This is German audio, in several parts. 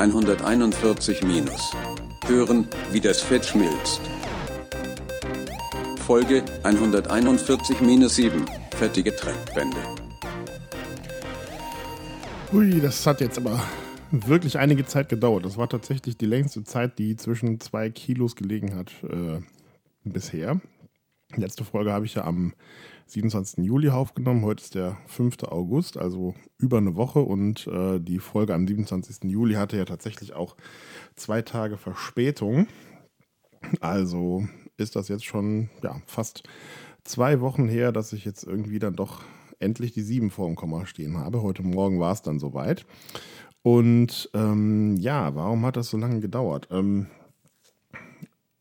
141 minus. Hören, wie das Fett schmilzt. Folge 141 minus 7. Fettige Trendwände. Ui, das hat jetzt aber wirklich einige Zeit gedauert. Das war tatsächlich die längste Zeit, die zwischen zwei Kilos gelegen hat äh, bisher. Letzte Folge habe ich ja am 27. Juli aufgenommen. Heute ist der 5. August, also über eine Woche. Und äh, die Folge am 27. Juli hatte ja tatsächlich auch zwei Tage Verspätung. Also ist das jetzt schon ja, fast zwei Wochen her, dass ich jetzt irgendwie dann doch endlich die 7 vor dem Komma stehen habe. Heute Morgen war es dann soweit. Und ähm, ja, warum hat das so lange gedauert? Ähm,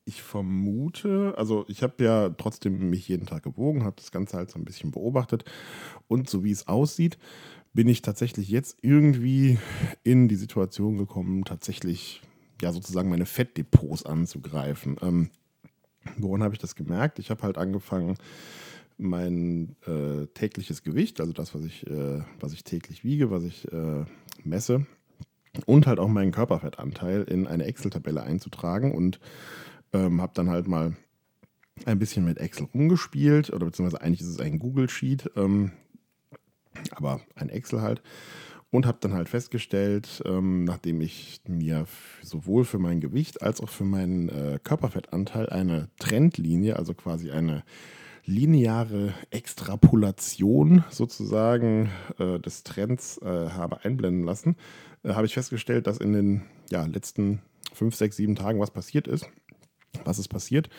ich vermute, also ich habe ja trotzdem mich jeden Tag gewogen, habe das Ganze halt so ein bisschen beobachtet und so wie es aussieht, bin ich tatsächlich jetzt irgendwie in die Situation gekommen, tatsächlich ja sozusagen meine Fettdepots anzugreifen. Ähm, woran habe ich das gemerkt? Ich habe halt angefangen, mein äh, tägliches Gewicht, also das, was ich, äh, was ich täglich wiege, was ich äh, messe, und halt auch meinen Körperfettanteil in eine Excel-Tabelle einzutragen und ähm, habe dann halt mal ein bisschen mit Excel rumgespielt, oder beziehungsweise eigentlich ist es ein Google Sheet, ähm, aber ein Excel halt. Und habe dann halt festgestellt, ähm, nachdem ich mir sowohl für mein Gewicht als auch für meinen äh, Körperfettanteil eine Trendlinie, also quasi eine lineare Extrapolation sozusagen äh, des Trends äh, habe einblenden lassen, äh, habe ich festgestellt, dass in den ja, letzten fünf, sechs, sieben Tagen was passiert ist. Was ist passiert?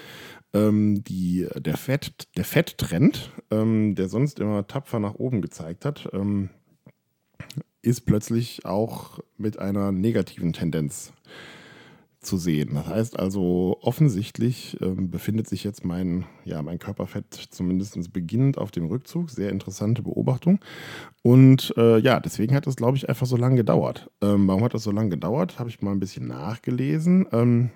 Ähm, die, der, Fett, der Fetttrend, ähm, der sonst immer tapfer nach oben gezeigt hat, ähm, ist plötzlich auch mit einer negativen Tendenz zu sehen. Das heißt also, offensichtlich ähm, befindet sich jetzt mein, ja, mein Körperfett zumindest beginnend auf dem Rückzug. Sehr interessante Beobachtung. Und äh, ja, deswegen hat es, glaube ich, einfach so lange gedauert. Ähm, warum hat das so lange gedauert? Habe ich mal ein bisschen nachgelesen. Ähm,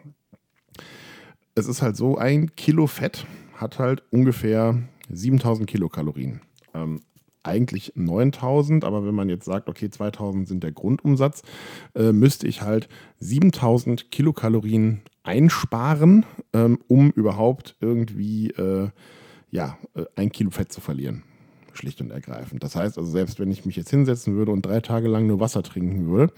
es ist halt so, ein Kilo Fett hat halt ungefähr 7000 Kilokalorien. Ähm, eigentlich 9000, aber wenn man jetzt sagt, okay, 2000 sind der Grundumsatz, äh, müsste ich halt 7000 Kilokalorien einsparen, ähm, um überhaupt irgendwie äh, ja, äh, ein Kilo Fett zu verlieren. Schlicht und ergreifend. Das heißt also, selbst wenn ich mich jetzt hinsetzen würde und drei Tage lang nur Wasser trinken würde,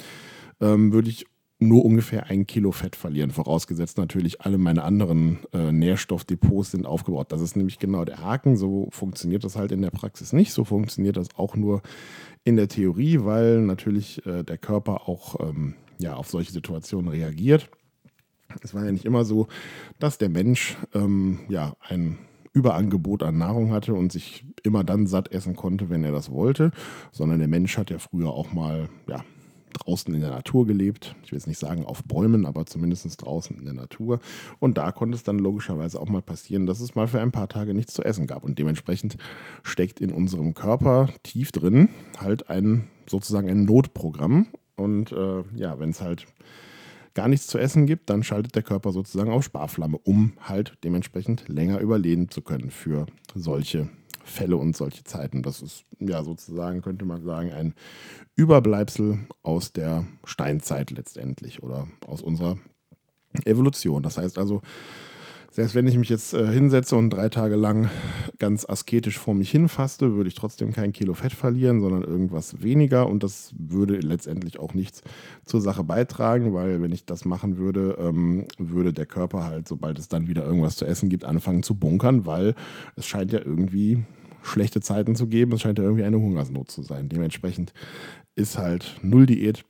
ähm, würde ich nur ungefähr ein Kilo Fett verlieren, vorausgesetzt natürlich alle meine anderen äh, Nährstoffdepots sind aufgebaut. Das ist nämlich genau der Haken. So funktioniert das halt in der Praxis nicht. So funktioniert das auch nur in der Theorie, weil natürlich äh, der Körper auch ähm, ja, auf solche Situationen reagiert. Es war ja nicht immer so, dass der Mensch ähm, ja, ein Überangebot an Nahrung hatte und sich immer dann satt essen konnte, wenn er das wollte, sondern der Mensch hat ja früher auch mal ja, draußen in der Natur gelebt. Ich will jetzt nicht sagen auf Bäumen, aber zumindest draußen in der Natur. Und da konnte es dann logischerweise auch mal passieren, dass es mal für ein paar Tage nichts zu essen gab. Und dementsprechend steckt in unserem Körper tief drin halt ein sozusagen ein Notprogramm. Und äh, ja, wenn es halt gar nichts zu essen gibt, dann schaltet der Körper sozusagen auf Sparflamme, um halt dementsprechend länger überleben zu können für solche Fälle und solche Zeiten. Das ist ja sozusagen, könnte man sagen, ein Überbleibsel aus der Steinzeit letztendlich oder aus unserer Evolution. Das heißt also, selbst wenn ich mich jetzt äh, hinsetze und drei Tage lang ganz asketisch vor mich hinfaste, würde ich trotzdem kein Kilo Fett verlieren, sondern irgendwas weniger. Und das würde letztendlich auch nichts zur Sache beitragen, weil wenn ich das machen würde, ähm, würde der Körper halt, sobald es dann wieder irgendwas zu essen gibt, anfangen zu bunkern, weil es scheint ja irgendwie schlechte Zeiten zu geben. Es scheint ja irgendwie eine Hungersnot zu sein. Dementsprechend ist halt Null-Diät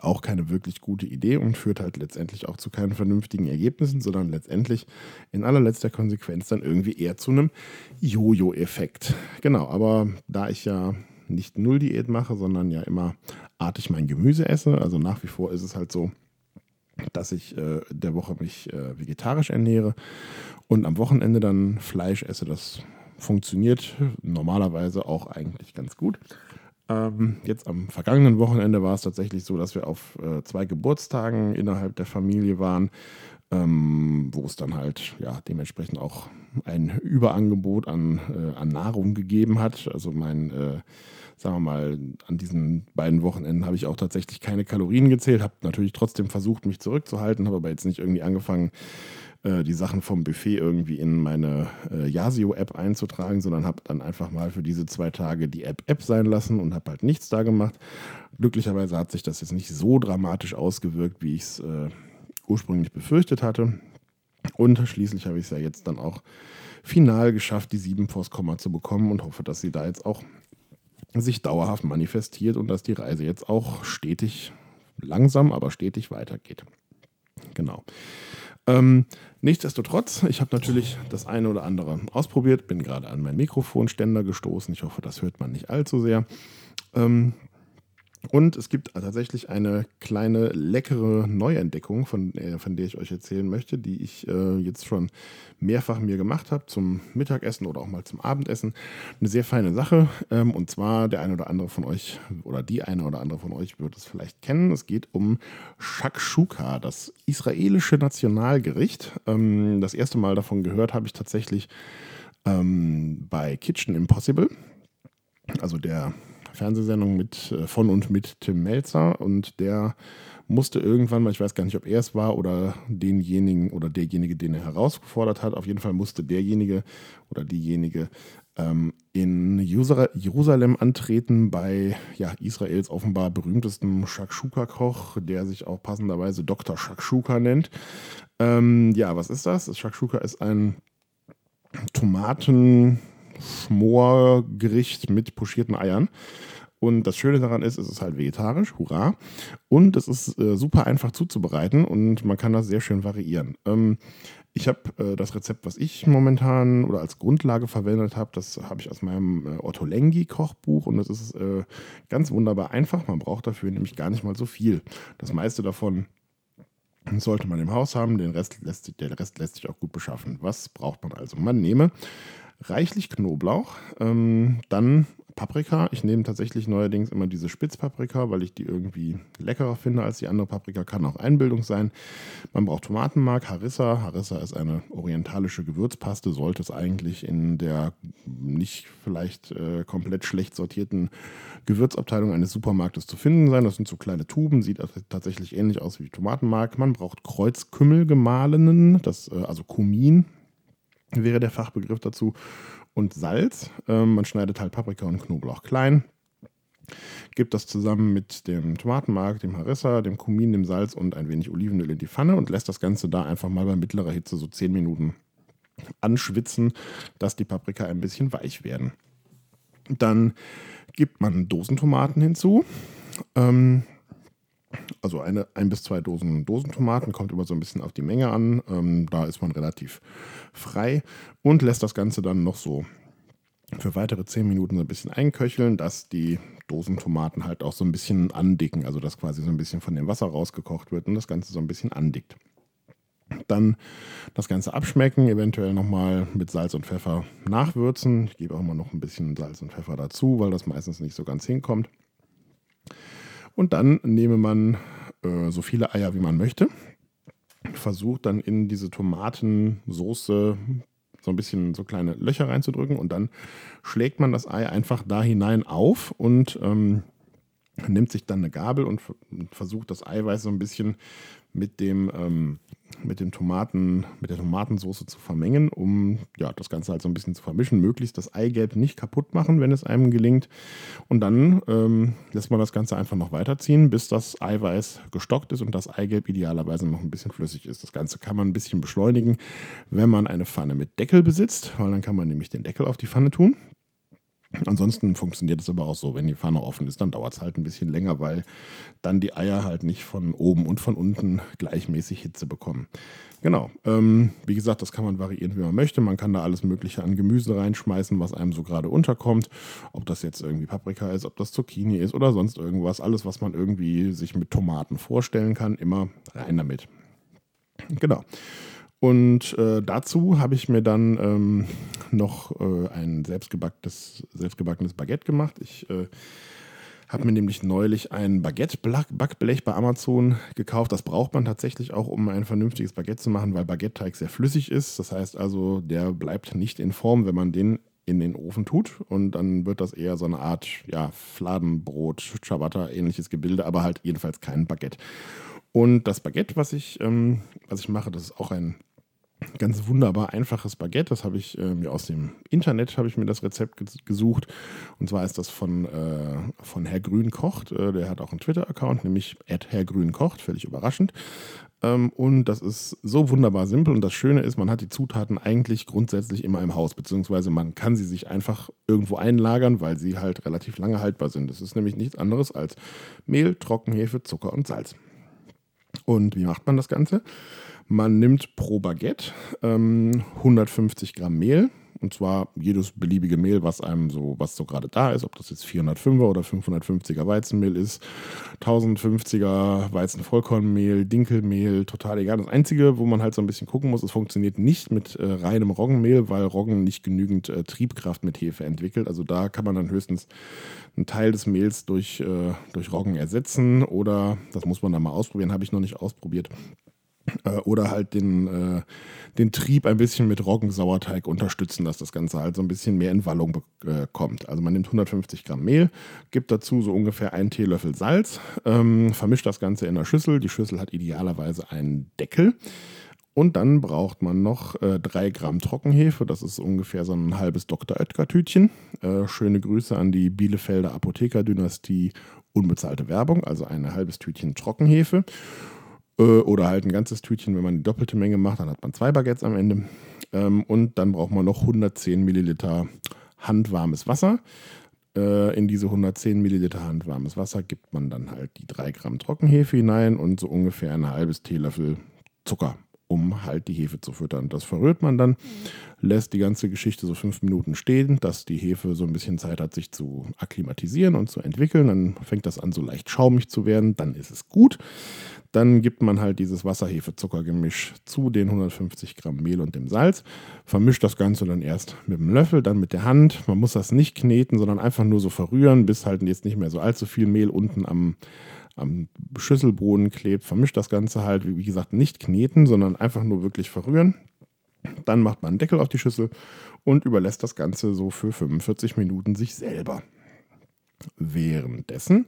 auch keine wirklich gute Idee und führt halt letztendlich auch zu keinen vernünftigen Ergebnissen, sondern letztendlich in allerletzter Konsequenz dann irgendwie eher zu einem Jojo-Effekt. Genau, aber da ich ja nicht Null-Diät mache, sondern ja immer artig mein Gemüse esse, also nach wie vor ist es halt so, dass ich äh, der Woche mich äh, vegetarisch ernähre und am Wochenende dann Fleisch esse, das funktioniert normalerweise auch eigentlich ganz gut. Ähm, jetzt am vergangenen Wochenende war es tatsächlich so, dass wir auf äh, zwei Geburtstagen innerhalb der Familie waren. ähm, wo es dann halt ja dementsprechend auch ein Überangebot an, äh, an Nahrung gegeben hat. Also mein, äh, sagen wir mal, an diesen beiden Wochenenden habe ich auch tatsächlich keine Kalorien gezählt, habe natürlich trotzdem versucht, mich zurückzuhalten, habe aber jetzt nicht irgendwie angefangen, äh, die Sachen vom Buffet irgendwie in meine äh, Yasio-App einzutragen, sondern habe dann einfach mal für diese zwei Tage die App App sein lassen und habe halt nichts da gemacht. Glücklicherweise hat sich das jetzt nicht so dramatisch ausgewirkt, wie ich es äh, ursprünglich befürchtet hatte. Und schließlich habe ich es ja jetzt dann auch final geschafft, die 7 vors Komma zu bekommen und hoffe, dass sie da jetzt auch sich dauerhaft manifestiert und dass die Reise jetzt auch stetig, langsam, aber stetig weitergeht. Genau. Ähm, nichtsdestotrotz, ich habe natürlich das eine oder andere ausprobiert, bin gerade an meinen Mikrofonständer gestoßen. Ich hoffe, das hört man nicht allzu sehr. Ähm, und es gibt tatsächlich eine kleine leckere Neuentdeckung, von, äh, von der ich euch erzählen möchte, die ich äh, jetzt schon mehrfach mir gemacht habe zum Mittagessen oder auch mal zum Abendessen. Eine sehr feine Sache. Ähm, und zwar der eine oder andere von euch oder die eine oder andere von euch wird es vielleicht kennen. Es geht um Shakshuka, das israelische Nationalgericht. Ähm, das erste Mal davon gehört habe ich tatsächlich ähm, bei Kitchen Impossible. Also der Fernsehsendung mit, äh, von und mit Tim Melzer und der musste irgendwann mal, ich weiß gar nicht, ob er es war oder denjenigen oder derjenige, den er herausgefordert hat, auf jeden Fall musste derjenige oder diejenige ähm, in Jerusalem antreten bei ja, Israels offenbar berühmtesten Shakshuka-Koch, der sich auch passenderweise Dr. Shakshuka nennt. Ähm, ja, was ist das? Shakshuka ist ein Tomaten, Schmorgericht mit pochierten Eiern. Und das Schöne daran ist, es ist halt vegetarisch, hurra. Und es ist äh, super einfach zuzubereiten und man kann das sehr schön variieren. Ähm, ich habe äh, das Rezept, was ich momentan oder als Grundlage verwendet habe, das habe ich aus meinem äh, Otto Lengi Kochbuch und das ist äh, ganz wunderbar einfach. Man braucht dafür nämlich gar nicht mal so viel. Das meiste davon sollte man im Haus haben, den Rest lässt, der Rest lässt sich auch gut beschaffen. Was braucht man also? Man nehme reichlich Knoblauch, ähm, dann Paprika. Ich nehme tatsächlich neuerdings immer diese Spitzpaprika, weil ich die irgendwie leckerer finde als die andere Paprika. Kann auch Einbildung sein. Man braucht Tomatenmark, Harissa. Harissa ist eine orientalische Gewürzpaste, sollte es eigentlich in der nicht vielleicht äh, komplett schlecht sortierten Gewürzabteilung eines Supermarktes zu finden sein. Das sind so kleine Tuben, sieht tatsächlich ähnlich aus wie Tomatenmark. Man braucht Kreuzkümmel gemahlenen, das, äh, also Kumin wäre der Fachbegriff dazu. Und Salz. Ähm, man schneidet halt Paprika und Knoblauch klein. Gibt das zusammen mit dem Tomatenmark, dem Harissa, dem Kumin, dem Salz und ein wenig Olivenöl in die Pfanne und lässt das Ganze da einfach mal bei mittlerer Hitze so 10 Minuten anschwitzen, dass die Paprika ein bisschen weich werden. Dann gibt man Dosentomaten hinzu. Ähm, also eine, ein bis zwei Dosen Dosentomaten, kommt immer so ein bisschen auf die Menge an. Ähm, da ist man relativ frei und lässt das Ganze dann noch so für weitere zehn Minuten so ein bisschen einköcheln, dass die Dosentomaten halt auch so ein bisschen andicken, also dass quasi so ein bisschen von dem Wasser rausgekocht wird und das Ganze so ein bisschen andickt. Dann das Ganze abschmecken, eventuell nochmal mit Salz und Pfeffer nachwürzen. Ich gebe auch immer noch ein bisschen Salz und Pfeffer dazu, weil das meistens nicht so ganz hinkommt. Und dann nehme man äh, so viele Eier, wie man möchte. Versucht dann in diese Tomatensoße so ein bisschen so kleine Löcher reinzudrücken und dann schlägt man das Ei einfach da hinein auf und ähm, nimmt sich dann eine Gabel und versucht das Eiweiß so ein bisschen mit dem ähm, mit dem Tomaten, mit der Tomatensauce zu vermengen, um ja, das Ganze halt so ein bisschen zu vermischen, möglichst das Eigelb nicht kaputt machen, wenn es einem gelingt. Und dann ähm, lässt man das Ganze einfach noch weiterziehen, bis das Eiweiß gestockt ist und das Eigelb idealerweise noch ein bisschen flüssig ist. Das Ganze kann man ein bisschen beschleunigen, wenn man eine Pfanne mit Deckel besitzt, weil dann kann man nämlich den Deckel auf die Pfanne tun. Ansonsten funktioniert es aber auch so, wenn die Pfanne offen ist, dann dauert es halt ein bisschen länger, weil dann die Eier halt nicht von oben und von unten gleichmäßig Hitze bekommen. Genau. Ähm, wie gesagt, das kann man variieren, wie man möchte. Man kann da alles Mögliche an Gemüse reinschmeißen, was einem so gerade unterkommt. Ob das jetzt irgendwie Paprika ist, ob das Zucchini ist oder sonst irgendwas. Alles, was man irgendwie sich mit Tomaten vorstellen kann, immer rein damit. Genau. Und äh, dazu habe ich mir dann ähm, noch äh, ein selbstgebackenes, selbstgebackenes Baguette gemacht. Ich äh, Habe mir nämlich neulich ein Baguette-Backblech bei Amazon gekauft. Das braucht man tatsächlich auch, um ein vernünftiges Baguette zu machen, weil Baguette-Teig sehr flüssig ist. Das heißt also, der bleibt nicht in Form, wenn man den in den Ofen tut. Und dann wird das eher so eine Art ja, Fladenbrot, Ciabatta, ähnliches Gebilde, aber halt jedenfalls kein Baguette. Und das Baguette, was ich, ähm, was ich mache, das ist auch ein ganz wunderbar einfaches Baguette. Das habe ich äh, mir aus dem Internet habe ich mir das Rezept gesucht. Und zwar ist das von, äh, von Herr Grün kocht. Äh, der hat auch einen Twitter-Account, nämlich Herr Grün kocht, völlig überraschend. Ähm, und das ist so wunderbar simpel. Und das Schöne ist, man hat die Zutaten eigentlich grundsätzlich immer im Haus, beziehungsweise man kann sie sich einfach irgendwo einlagern, weil sie halt relativ lange haltbar sind. Das ist nämlich nichts anderes als Mehl, Trockenhefe, Zucker und Salz. Und wie macht man das Ganze? Man nimmt pro Baguette ähm, 150 Gramm Mehl, und zwar jedes beliebige Mehl, was einem so, was so gerade da ist, ob das jetzt 405er oder 550er Weizenmehl ist, 1050er Weizenvollkornmehl, Dinkelmehl, total egal. Das Einzige, wo man halt so ein bisschen gucken muss, es funktioniert nicht mit äh, reinem Roggenmehl, weil Roggen nicht genügend äh, Triebkraft mit Hefe entwickelt. Also da kann man dann höchstens einen Teil des Mehls durch, äh, durch Roggen ersetzen oder, das muss man dann mal ausprobieren, habe ich noch nicht ausprobiert äh, oder halt den, äh, den Trieb ein bisschen mit Roggensauerteig unterstützen, dass das Ganze halt so ein bisschen mehr in Wallung äh, kommt. Also man nimmt 150 Gramm Mehl, gibt dazu so ungefähr einen Teelöffel Salz, ähm, vermischt das Ganze in der Schüssel. Die Schüssel hat idealerweise einen Deckel. Und dann braucht man noch äh, 3 Gramm Trockenhefe, das ist ungefähr so ein halbes Dr. Oetker-Tütchen. Äh, schöne Grüße an die Bielefelder Apothekerdynastie, unbezahlte Werbung, also ein halbes Tütchen Trockenhefe. Äh, oder halt ein ganzes Tütchen, wenn man die doppelte Menge macht, dann hat man zwei Baguettes am Ende. Ähm, und dann braucht man noch 110 Milliliter handwarmes Wasser. Äh, in diese 110 Milliliter handwarmes Wasser gibt man dann halt die 3 Gramm Trockenhefe hinein und so ungefähr ein halbes Teelöffel Zucker um halt die Hefe zu füttern. Das verrührt man dann, lässt die ganze Geschichte so fünf Minuten stehen, dass die Hefe so ein bisschen Zeit hat, sich zu akklimatisieren und zu entwickeln. Dann fängt das an, so leicht schaumig zu werden. Dann ist es gut. Dann gibt man halt dieses Wasser-Hefe-Zucker-Gemisch zu den 150 Gramm Mehl und dem Salz. Vermischt das Ganze dann erst mit dem Löffel, dann mit der Hand. Man muss das nicht kneten, sondern einfach nur so verrühren, bis halt jetzt nicht mehr so allzu viel Mehl unten am, am Schüsselboden klebt. Vermischt das Ganze halt, wie gesagt, nicht kneten, sondern einfach nur wirklich verrühren. Dann macht man einen Deckel auf die Schüssel und überlässt das Ganze so für 45 Minuten sich selber. Währenddessen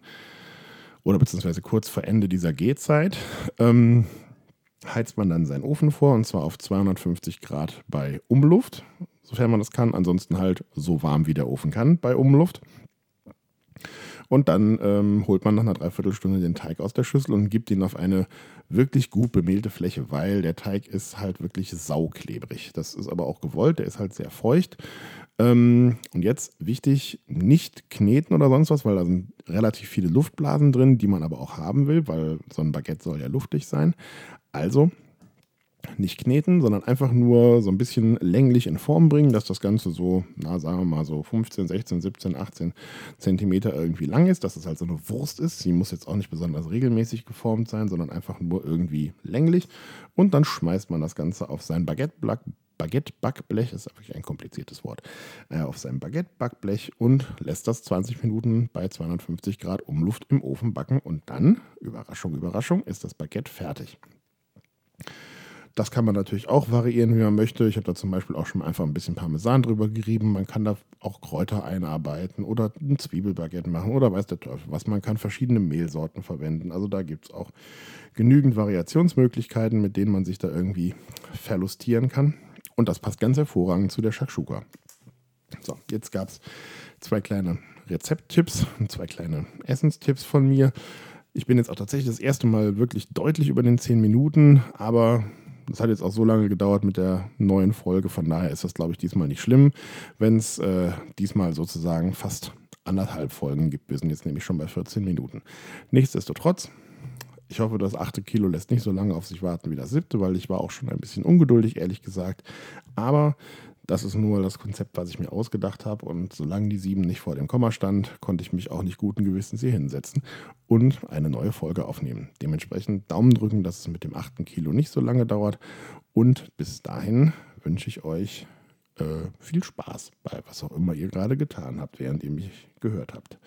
oder beziehungsweise kurz vor Ende dieser Gehzeit ähm, heizt man dann seinen Ofen vor und zwar auf 250 Grad bei Umluft, sofern man das kann. Ansonsten halt so warm wie der Ofen kann bei Umluft. Und dann ähm, holt man nach einer Dreiviertelstunde den Teig aus der Schüssel und gibt ihn auf eine wirklich gut bemehlte Fläche, weil der Teig ist halt wirklich sauklebrig. Das ist aber auch gewollt, der ist halt sehr feucht. Ähm, und jetzt wichtig, nicht kneten oder sonst was, weil da sind relativ viele Luftblasen drin, die man aber auch haben will, weil so ein Baguette soll ja luftig sein. Also nicht kneten, sondern einfach nur so ein bisschen länglich in Form bringen, dass das Ganze so, na sagen wir mal so 15, 16, 17, 18 Zentimeter irgendwie lang ist, dass es halt so eine Wurst ist. Sie muss jetzt auch nicht besonders regelmäßig geformt sein, sondern einfach nur irgendwie länglich. Und dann schmeißt man das Ganze auf sein Baguette-Blatt. Baguette-Backblech, ist wirklich ein kompliziertes Wort, äh, auf sein Baguette-Backblech und lässt das 20 Minuten bei 250 Grad Umluft im Ofen backen und dann, Überraschung, Überraschung, ist das Baguette fertig. Das kann man natürlich auch variieren, wie man möchte. Ich habe da zum Beispiel auch schon einfach ein bisschen Parmesan drüber gerieben. Man kann da auch Kräuter einarbeiten oder ein Zwiebelbaguette machen oder weiß der Teufel was. Man kann verschiedene Mehlsorten verwenden. Also da gibt es auch genügend Variationsmöglichkeiten, mit denen man sich da irgendwie verlustieren kann. Und das passt ganz hervorragend zu der Shakshuka. So, jetzt gab es zwei kleine Rezepttipps und zwei kleine Essenstipps von mir. Ich bin jetzt auch tatsächlich das erste Mal wirklich deutlich über den 10 Minuten, aber das hat jetzt auch so lange gedauert mit der neuen Folge. Von daher ist das, glaube ich, diesmal nicht schlimm, wenn es äh, diesmal sozusagen fast anderthalb Folgen gibt. Wir sind jetzt nämlich schon bei 14 Minuten. Nichtsdestotrotz, ich hoffe, das achte Kilo lässt nicht so lange auf sich warten wie das siebte, weil ich war auch schon ein bisschen ungeduldig, ehrlich gesagt. Aber das ist nur das Konzept, was ich mir ausgedacht habe. Und solange die sieben nicht vor dem Komma stand, konnte ich mich auch nicht guten Gewissens hier hinsetzen und eine neue Folge aufnehmen. Dementsprechend Daumen drücken, dass es mit dem achten Kilo nicht so lange dauert. Und bis dahin wünsche ich euch äh, viel Spaß bei was auch immer ihr gerade getan habt, während ihr mich gehört habt.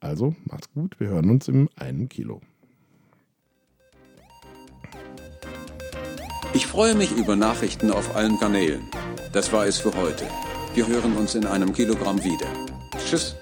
Also macht's gut, wir hören uns im einem Kilo. Ich freue mich über Nachrichten auf allen Kanälen. Das war es für heute. Wir hören uns in einem Kilogramm wieder. Tschüss.